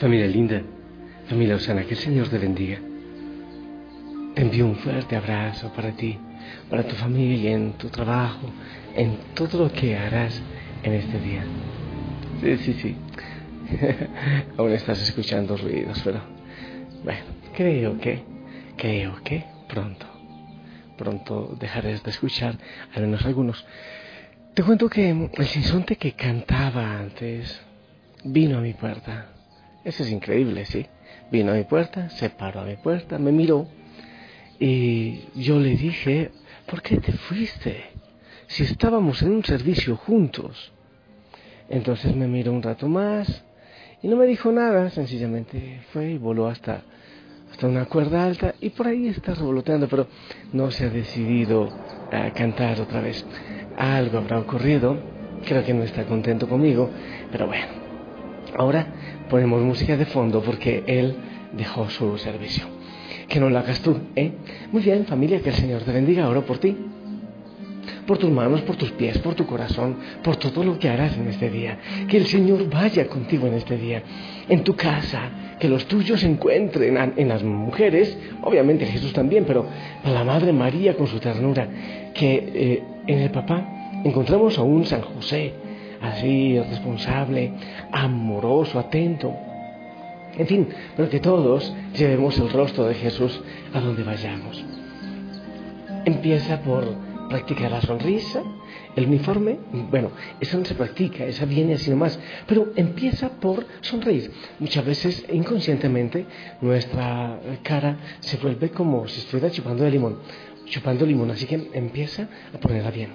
Familia linda, familia Osana, que el Señor te bendiga. Te envío un fuerte abrazo para ti, para tu familia, en tu trabajo, en todo lo que harás en este día. Sí, sí, sí. Aún estás escuchando ruidos, pero bueno, creo que, creo que pronto, pronto dejarás de escuchar al menos algunos. Te cuento que el sinsonte que cantaba antes vino a mi puerta eso es increíble, ¿sí? Vino a mi puerta, se paró a mi puerta, me miró y yo le dije, ¿por qué te fuiste? Si estábamos en un servicio juntos. Entonces me miró un rato más y no me dijo nada, sencillamente fue y voló hasta, hasta una cuerda alta y por ahí está revoloteando, pero no se ha decidido a cantar otra vez. Algo habrá ocurrido, creo que no está contento conmigo, pero bueno, Ahora ponemos música de fondo porque Él dejó su servicio. Que no lo hagas tú, ¿eh? Muy bien, familia, que el Señor te bendiga. Oro por ti. Por tus manos, por tus pies, por tu corazón, por todo lo que harás en este día. Que el Señor vaya contigo en este día. En tu casa, que los tuyos se encuentren en las mujeres, obviamente Jesús también, pero la Madre María con su ternura. Que eh, en el papá encontramos a un San José así, responsable, amoroso, atento. En fin, pero que todos llevemos el rostro de Jesús a donde vayamos. Empieza por practicar la sonrisa, el uniforme, bueno, eso no se practica, esa viene así nomás, pero empieza por sonreír. Muchas veces inconscientemente nuestra cara se vuelve como si estuviera chupando de limón, chupando limón, así que empieza a ponerla bien.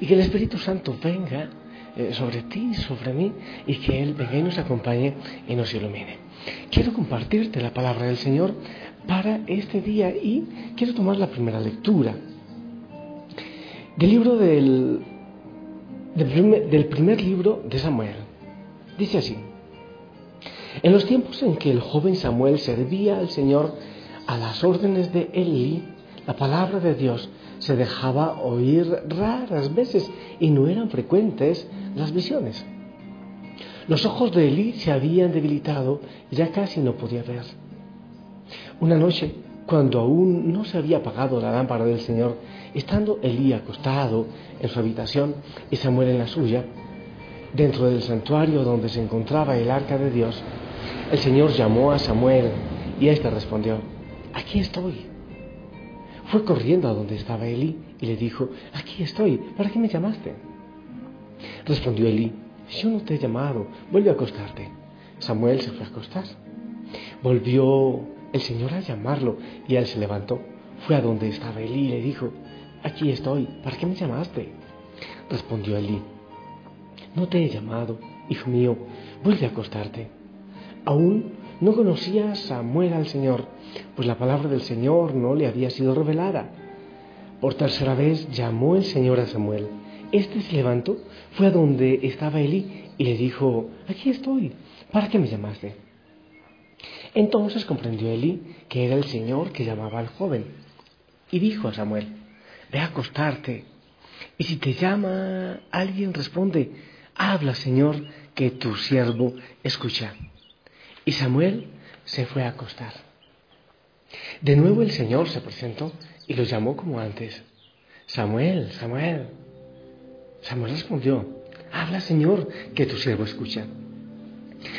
Y que el Espíritu Santo venga eh, sobre ti, sobre mí, y que Él venga y nos acompañe y nos ilumine. Quiero compartirte la palabra del Señor para este día y quiero tomar la primera lectura del libro del, del primer libro de Samuel. Dice así, en los tiempos en que el joven Samuel servía al Señor a las órdenes de Eli, la palabra de Dios se dejaba oír raras veces y no eran frecuentes las visiones. Los ojos de Elí se habían debilitado y ya casi no podía ver. Una noche, cuando aún no se había apagado la lámpara del Señor, estando Elí acostado en su habitación y Samuel en la suya, dentro del santuario donde se encontraba el arca de Dios, el Señor llamó a Samuel y éste respondió, aquí estoy. Fue corriendo a donde estaba Elí y le dijo, aquí estoy, ¿para qué me llamaste? Respondió Elí, yo no te he llamado, vuelve a acostarte. Samuel se fue a acostar. Volvió el Señor a llamarlo y él se levantó. Fue a donde estaba Elí y le dijo, aquí estoy, ¿para qué me llamaste? Respondió Elí, no te he llamado, hijo mío, vuelve a acostarte. Aún no conocía Samuel al Señor, pues la palabra del Señor no le había sido revelada. Por tercera vez llamó el Señor a Samuel. Este se levantó, fue a donde estaba Elí y le dijo, aquí estoy, ¿para qué me llamaste? Entonces comprendió Elí que era el Señor que llamaba al joven y dijo a Samuel, ve a acostarte y si te llama alguien responde, habla Señor, que tu siervo escucha. Y Samuel se fue a acostar. De nuevo el Señor se presentó y lo llamó como antes. Samuel, Samuel. Samuel respondió, habla Señor, que tu siervo escucha.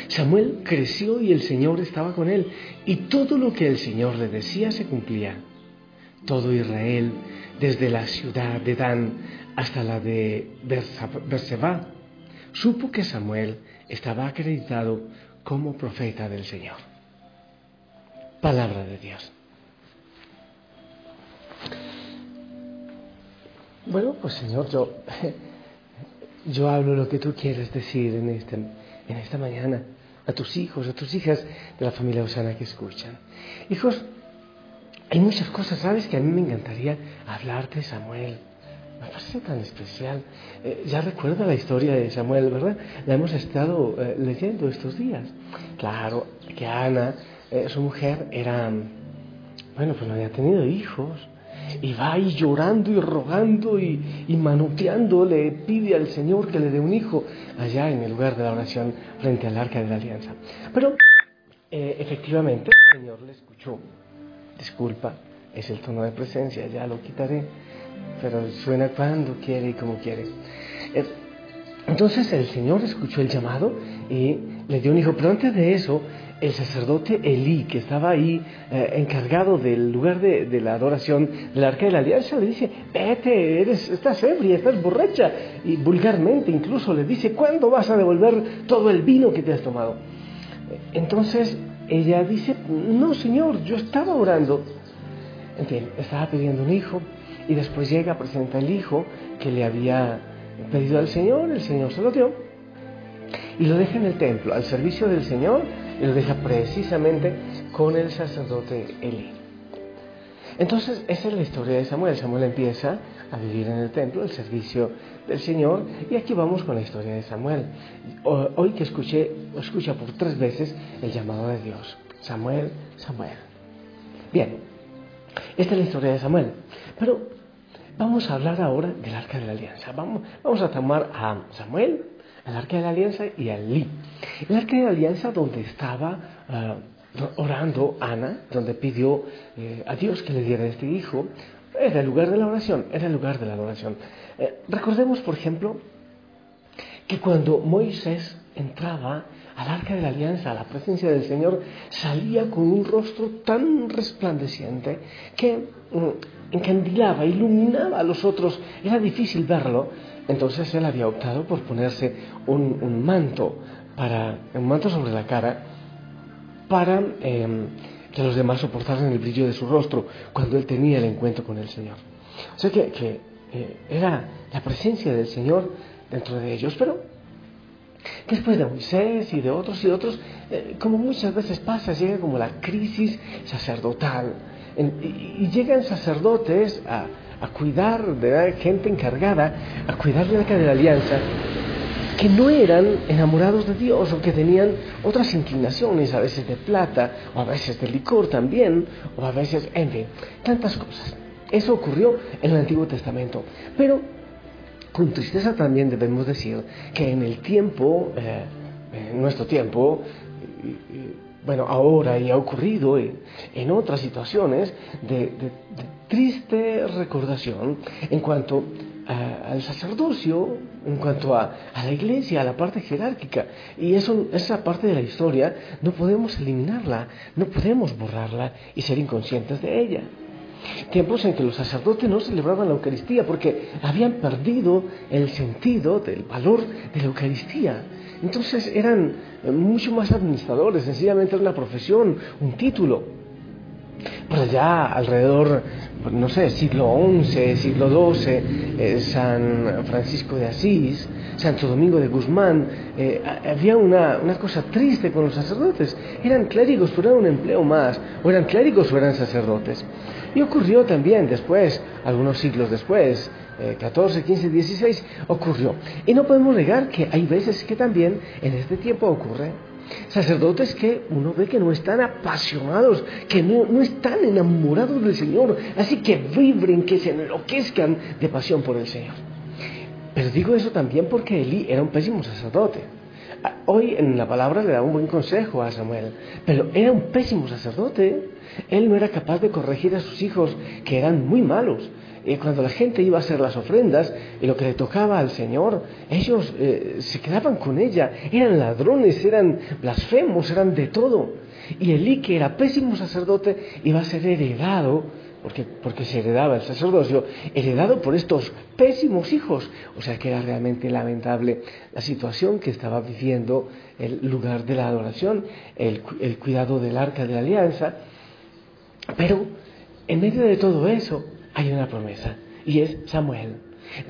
Samuel creció y el Señor estaba con él, y todo lo que el Señor le decía se cumplía. Todo Israel, desde la ciudad de Dan hasta la de Berseba, supo que Samuel estaba acreditado como profeta del Señor. Palabra de Dios. Bueno, pues Señor, yo, yo hablo lo que tú quieres decir en, este, en esta mañana a tus hijos, a tus hijas de la familia Osana que escuchan. Hijos, hay muchas cosas, ¿sabes? Que a mí me encantaría hablarte, Samuel. Me parece tan especial. Eh, ya recuerda la historia de Samuel, ¿verdad? La hemos estado eh, leyendo estos días. Claro, que Ana, eh, su mujer, era, bueno, pues no había tenido hijos. y va ahí llorando y rogando y, y, manoteando, le pide al Señor que le dé un hijo allá en el lugar de la oración frente al arca de la alianza. Pero eh, efectivamente el Señor le escuchó. Disculpa, es el tono de presencia, ya lo quitaré, pero suena cuando quiere y como quiere. Entonces el Señor escuchó el llamado y le dio un hijo, pero antes de eso, el sacerdote Elí, que estaba ahí eh, encargado del lugar de, la adoración del arca de la alianza, le dice, vete, eres, estás ebria, estás borracha. Y vulgarmente incluso le dice, ¿cuándo vas a devolver todo el vino que te has tomado? Entonces ella dice, no señor, yo estaba orando. En fin, estaba pidiendo un hijo y después llega, presenta el hijo que le había pedido al Señor, el Señor se lo dio y lo deja en el templo, al servicio del Señor, y lo deja precisamente con el sacerdote Eli. Entonces, esa es la historia de Samuel. Samuel empieza a vivir en el templo, el servicio del Señor, y aquí vamos con la historia de Samuel. Hoy que escuché, escucha por tres veces el llamado de Dios. Samuel, Samuel. Bien, esta es la historia de Samuel. Pero vamos a hablar ahora del arca de la alianza. Vamos, vamos a tomar a Samuel, el arca de la alianza y a Lee. El arca de la alianza donde estaba ah, orando Ana, donde pidió eh, a Dios que le diera este hijo, era el lugar de la oración, era el lugar de la adoración. Eh, recordemos, por ejemplo, que cuando Moisés entraba al arca de la alianza, a la presencia del Señor, salía con un rostro tan resplandeciente que mm, encandilaba, iluminaba a los otros, era difícil verlo, entonces él había optado por ponerse un, manto, para, un manto sobre la cara para em, que los demás soportaran el brillo de su rostro cuando él tenía el encuentro con el Señor. O sea que, eh, era la presencia del Señor dentro de ellos, pero después de Moisés y de otros y de otros, eh, como muchas veces pasa, llega como la crisis sacerdotal y, llegan sacerdotes a, cuidar de gente encargada, a cuidar de la de la alianza, que no eran enamorados de Dios o que tenían otras inclinaciones, a veces de plata, o a veces de licor también, o a veces, en fin, tantas cosas. Eso ocurrió en el Antiguo Testamento. Pero con tristeza también debemos decir que en el tiempo, eh, en nuestro tiempo, bueno, ahora y ha ocurrido en, otras situaciones de, triste recordación en cuanto al sacerdocio, en cuanto a, la iglesia, a la parte jerárquica. Y eso, esa parte de la historia no podemos eliminarla, no podemos borrarla y ser inconscientes de ella. Tiempos en que los sacerdotes no celebraban la Eucaristía porque habían perdido el sentido del valor de la Eucaristía. Entonces eran mucho más administradores, sencillamente era una profesión, un título. Por allá, alrededor, no sé, siglo XI, siglo XII, eh, San Francisco de Asís, Santo Domingo de Guzmán, eh, había una, una, cosa triste con los sacerdotes. Eran clérigos, pero era un empleo más. O eran clérigos o eran sacerdotes. Y ocurrió también después, algunos siglos después, 14, 15, 16, ocurrió. Y no podemos negar que hay veces que también en este tiempo ocurre. Sacerdotes que uno ve que no están apasionados, que no, no están enamorados del Señor, así que vibren, que se enloquezcan de pasión por el Señor. Pero digo eso también porque Elí era un pésimo sacerdote. Ah, hoy en la palabra le da un buen consejo a Samuel, pero era un pésimo sacerdote. Él no era capaz de corregir a sus hijos, que eran muy malos. Y cuando la gente iba a hacer las ofrendas y lo que le tocaba al Señor, ellos eh, se quedaban con ella. Eran ladrones, eran blasfemos, eran de todo. Y Elí, que era pésimo sacerdote, iba a ser heredado, porque, porque se heredaba el sacerdocio, heredado por estos pésimos hijos. O sea que era realmente lamentable la situación que estaba viviendo el lugar de la adoración, el, el cuidado del arca de la alianza. Pero en medio de todo eso, hay una promesa y es Samuel.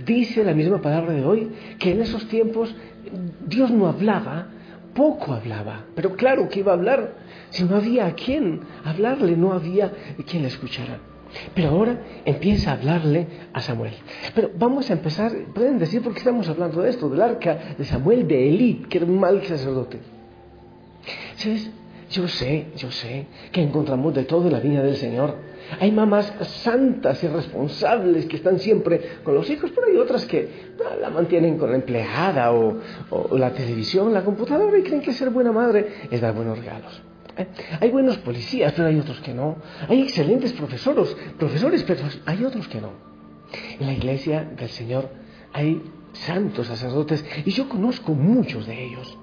Dice la misma palabra de hoy que en esos tiempos Dios no hablaba, poco hablaba, pero claro que iba a hablar, si no había a quién hablarle, no había quien le escuchara. Pero ahora empieza a hablarle a Samuel. Pero vamos a empezar, pueden decir por qué estamos hablando de esto, del arca de Samuel de Elí, que era un mal sacerdote. ¿Sabes? Yo sé, yo sé que encontramos de todo en la viña del Señor. Hay mamás santas y responsables que están siempre con los hijos, pero hay otras que la mantienen con la empleada o, la televisión, la computadora y creen que ser buena madre es dar buenos regalos. ¿Eh? Hay buenos policías, pero hay otros que no. Hay excelentes profesores, profesores, pero hay otros que no. En la iglesia del Señor hay santos sacerdotes y yo conozco muchos de ellos,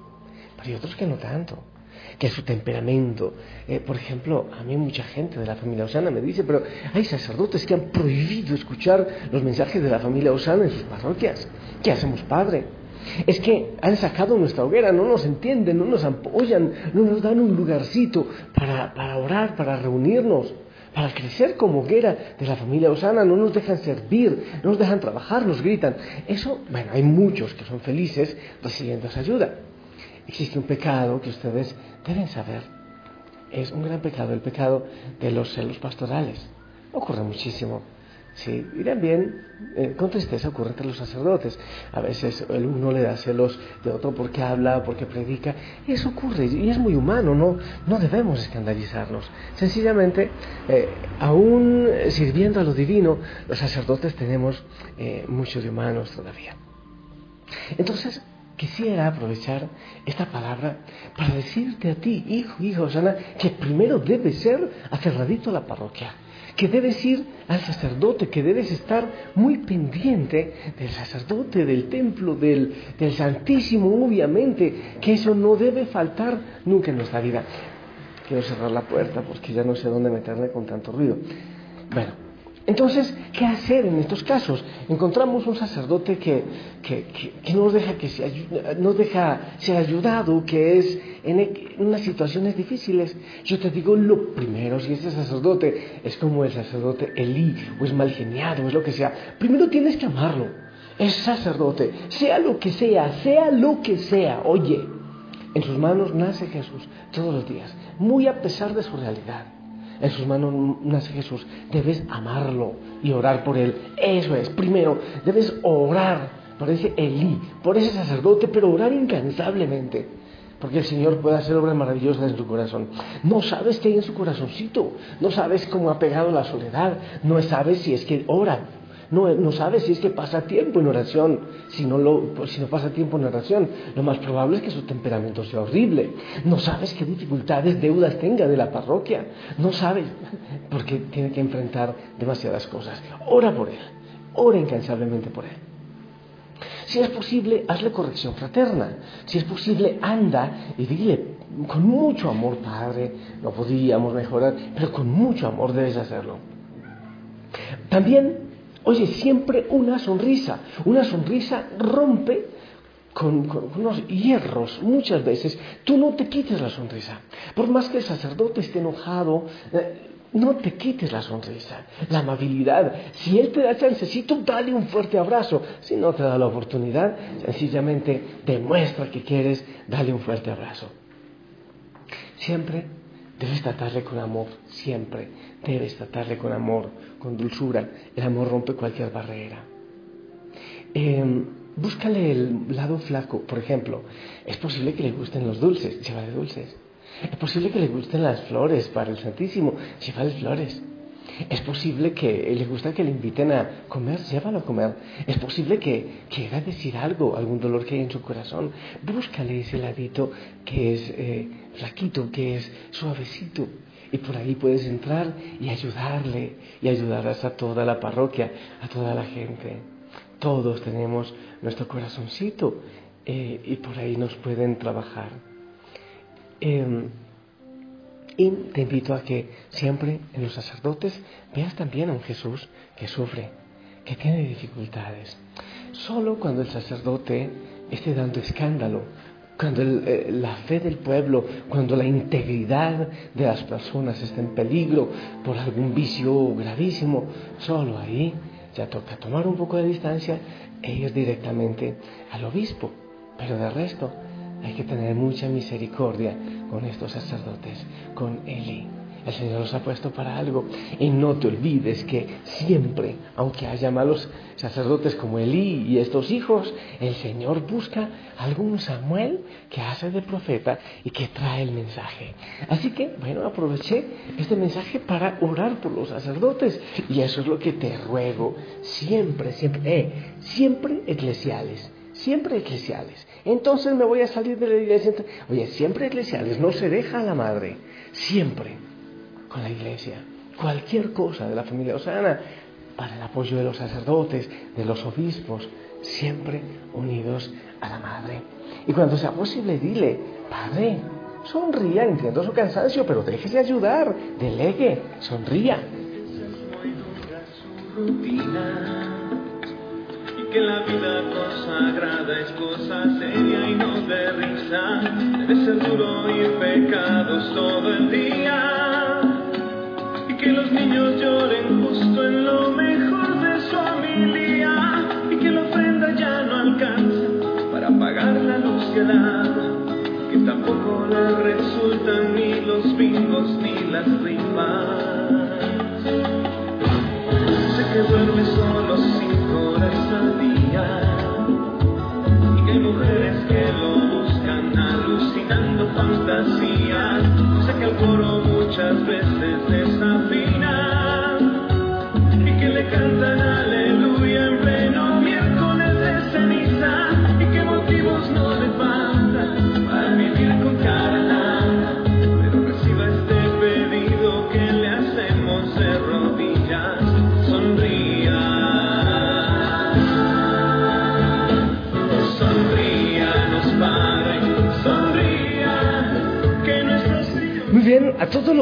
pero hay otros que no tanto que su temperamento. Eh, por ejemplo, a mí mucha gente de la familia Osana me dice, pero hay sacerdotes que han prohibido escuchar los mensajes de la familia Osana en sus parroquias. ¿Qué hacemos, padre? Es que han sacado nuestra hoguera, no nos entienden, no nos apoyan, no nos dan un lugarcito para, para orar, para reunirnos, para crecer como hoguera de la familia Osana, no nos dejan servir, no nos dejan trabajar, nos gritan. Eso, bueno, hay muchos que son felices recibiendo esa ayuda existe un pecado que ustedes deben saber. Es un gran pecado, el pecado de los celos pastorales. Ocurre muchísimo. Sí, y también eh, con tristeza ocurre entre los sacerdotes. A veces el uno le da celos de otro porque habla, porque predica. Eso ocurre y es muy humano, no, no debemos escandalizarnos. Sencillamente, eh, aún sirviendo a lo divino, los sacerdotes tenemos eh, mucho de humanos todavía. Entonces, quisiera aprovechar esta palabra para decirte a ti, hijo, hijo, Osana, que primero debes ser aferradito a la parroquia, que debes ir al sacerdote, que debes estar muy pendiente del sacerdote, del templo, del, del Santísimo, obviamente, que eso no debe faltar nunca en nuestra vida. Quiero cerrar la puerta porque ya no sé dónde meterme con tanto ruido. Bueno, entonces, ¿qué hacer en estos casos? Encontramos un sacerdote que, nos, deja que nos deja ser ayudado, que es en, unas situaciones difíciles. Yo te digo lo primero, si ese sacerdote es como el sacerdote Elí, o es mal geniado, o es lo que sea, primero tienes que amarlo. Es sacerdote, sea lo que sea, sea lo que sea, oye, en sus manos nace Jesús todos los días, muy a pesar de su realidad en sus manos nace Jesús. Debes amarlo y orar por él. Eso es. Primero, debes orar por ese Elí, por ese sacerdote, pero orar incansablemente. Porque el Señor puede hacer obras maravillosas en tu corazón. No sabes qué hay en su corazoncito. No sabes cómo ha pegado la soledad. No sabes si es que ora no, no sabe si es que pasa tiempo en oración. Si no, pues, si no pasa tiempo en oración, lo más probable es que su temperamento sea horrible. No sabes qué dificultades, deudas tenga de la parroquia. No sabes, porque tiene que enfrentar demasiadas cosas. Ora por él. Ora incansablemente por él. Si es posible, hazle corrección fraterna. Si es posible, anda y dile con mucho amor, Padre, no podíamos mejorar, pero con mucho amor debes hacerlo. También Oye, siempre una sonrisa. Una sonrisa rompe con, unos hierros muchas veces. Tú no te quites la sonrisa. Por más que el sacerdote esté enojado, eh, no te quites la sonrisa, la amabilidad. Si él te da chancecito, dale un fuerte abrazo. Si no te da la oportunidad, sencillamente demuestra que quieres, dale un fuerte abrazo. Siempre Debes tratarle con amor, siempre. Debes tratarle con amor, con dulzura. El amor rompe cualquier barrera. Em, búscale el lado flaco. Por ejemplo, es posible que le gusten los dulces, llévale dulces. Es posible que le gusten las flores para el Santísimo, llévale flores. Es posible que le gusta que le inviten a comer, llévalo a comer. Es posible que quiera decir algo, algún dolor que hay en su corazón. Búscale ese ladito que es eh, flaquito, que es suavecito. Y por ahí puedes entrar y ayudarle y ayudar a toda la parroquia, a toda la gente. Todos tenemos nuestro corazoncito eh, y por ahí nos pueden trabajar. Em, y te invito a que siempre en los sacerdotes veas también a un Jesús que sufre, que tiene dificultades. Solo cuando el sacerdote esté dando escándalo, cuando eh, la fe del pueblo, cuando la integridad de las personas está en peligro por algún vicio gravísimo, solo ahí ya toca tomar un poco de distancia e ir directamente al obispo. Pero de resto, hay que tener mucha misericordia con estos sacerdotes, con Eli. El Señor los ha puesto para algo. Y no te olvides que siempre, aunque haya malos sacerdotes como Elí y estos hijos, el Señor busca algún Samuel que hace de profeta y que trae el mensaje. Así que, bueno, aproveché este mensaje para orar por los sacerdotes. Y eso es lo que te ruego. Siempre, siempre, eh, siempre eclesiales siempre eclesiales. Entonces me voy a salir de la iglesia. Oye, siempre eclesiales, no se deja a la madre, siempre con la iglesia. Cualquier cosa de la familia Osana, para el apoyo de los sacerdotes, de los obispos, siempre unidos a la madre. Y cuando sea posible, dile, Padre, sonría, entiendo su cansancio, pero déjese ayudar, delegue, sonría que la vida consagrada es cosa seria y no de risa. Debe ser duro y pecados todo el día. Que los niños lloren justo en lo mejor de su familia. Y que la ofrenda ya no alcanza para pagar la luz el agua. Que tampoco le resultan ni los bingos ni las rimas. Sé que duerme solo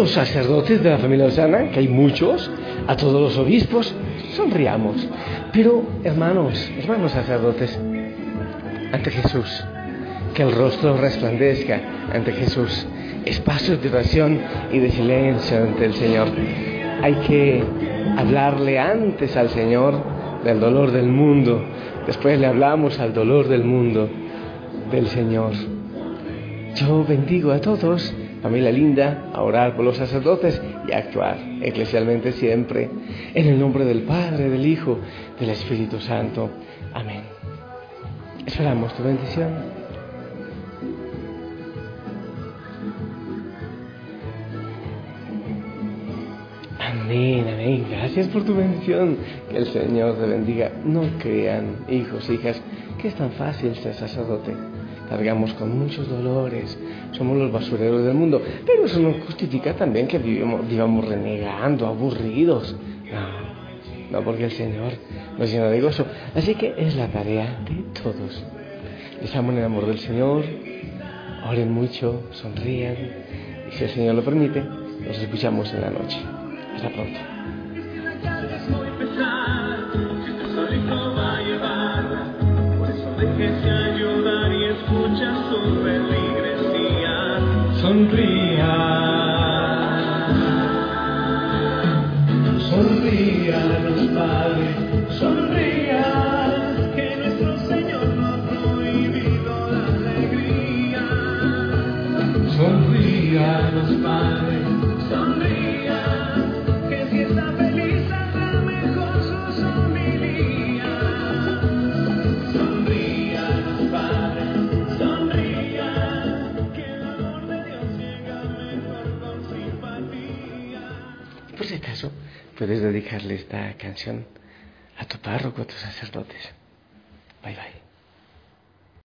los sacerdotes de la familia Osana, que hay muchos, a todos los obispos, sonriamos. Pero, hermanos, hermanos sacerdotes, ante Jesús, que el rostro resplandezca ante Jesús, espacios de oración y de silencio ante el Señor. Hay que hablarle antes al Señor del dolor del mundo, después le hablamos al dolor del mundo del Señor. Yo bendigo a todos familia linda, a orar por los sacerdotes y a actuar eclesialmente siempre. En el nombre del Padre, del Hijo, del Espíritu Santo. Amén. Esperamos tu bendición. Amén, amén. Gracias por tu bendición. Que el Señor te bendiga. No crean, hijos, hijas, que es tan fácil ser sacerdote cargamos con muchos dolores, somos los basureros del mundo, pero eso no justifica también que vivamos, vivamos renegando, aburridos. No, no porque el Señor nos llena de gozo. Así que es la tarea de todos. Les amo en el amor del Señor, oren mucho, sonrían y si el Señor lo permite, nos escuchamos en la noche. Hasta pronto. Sonría dedicarle esta canción a tu párroco, a tus sacerdotes. Bye bye.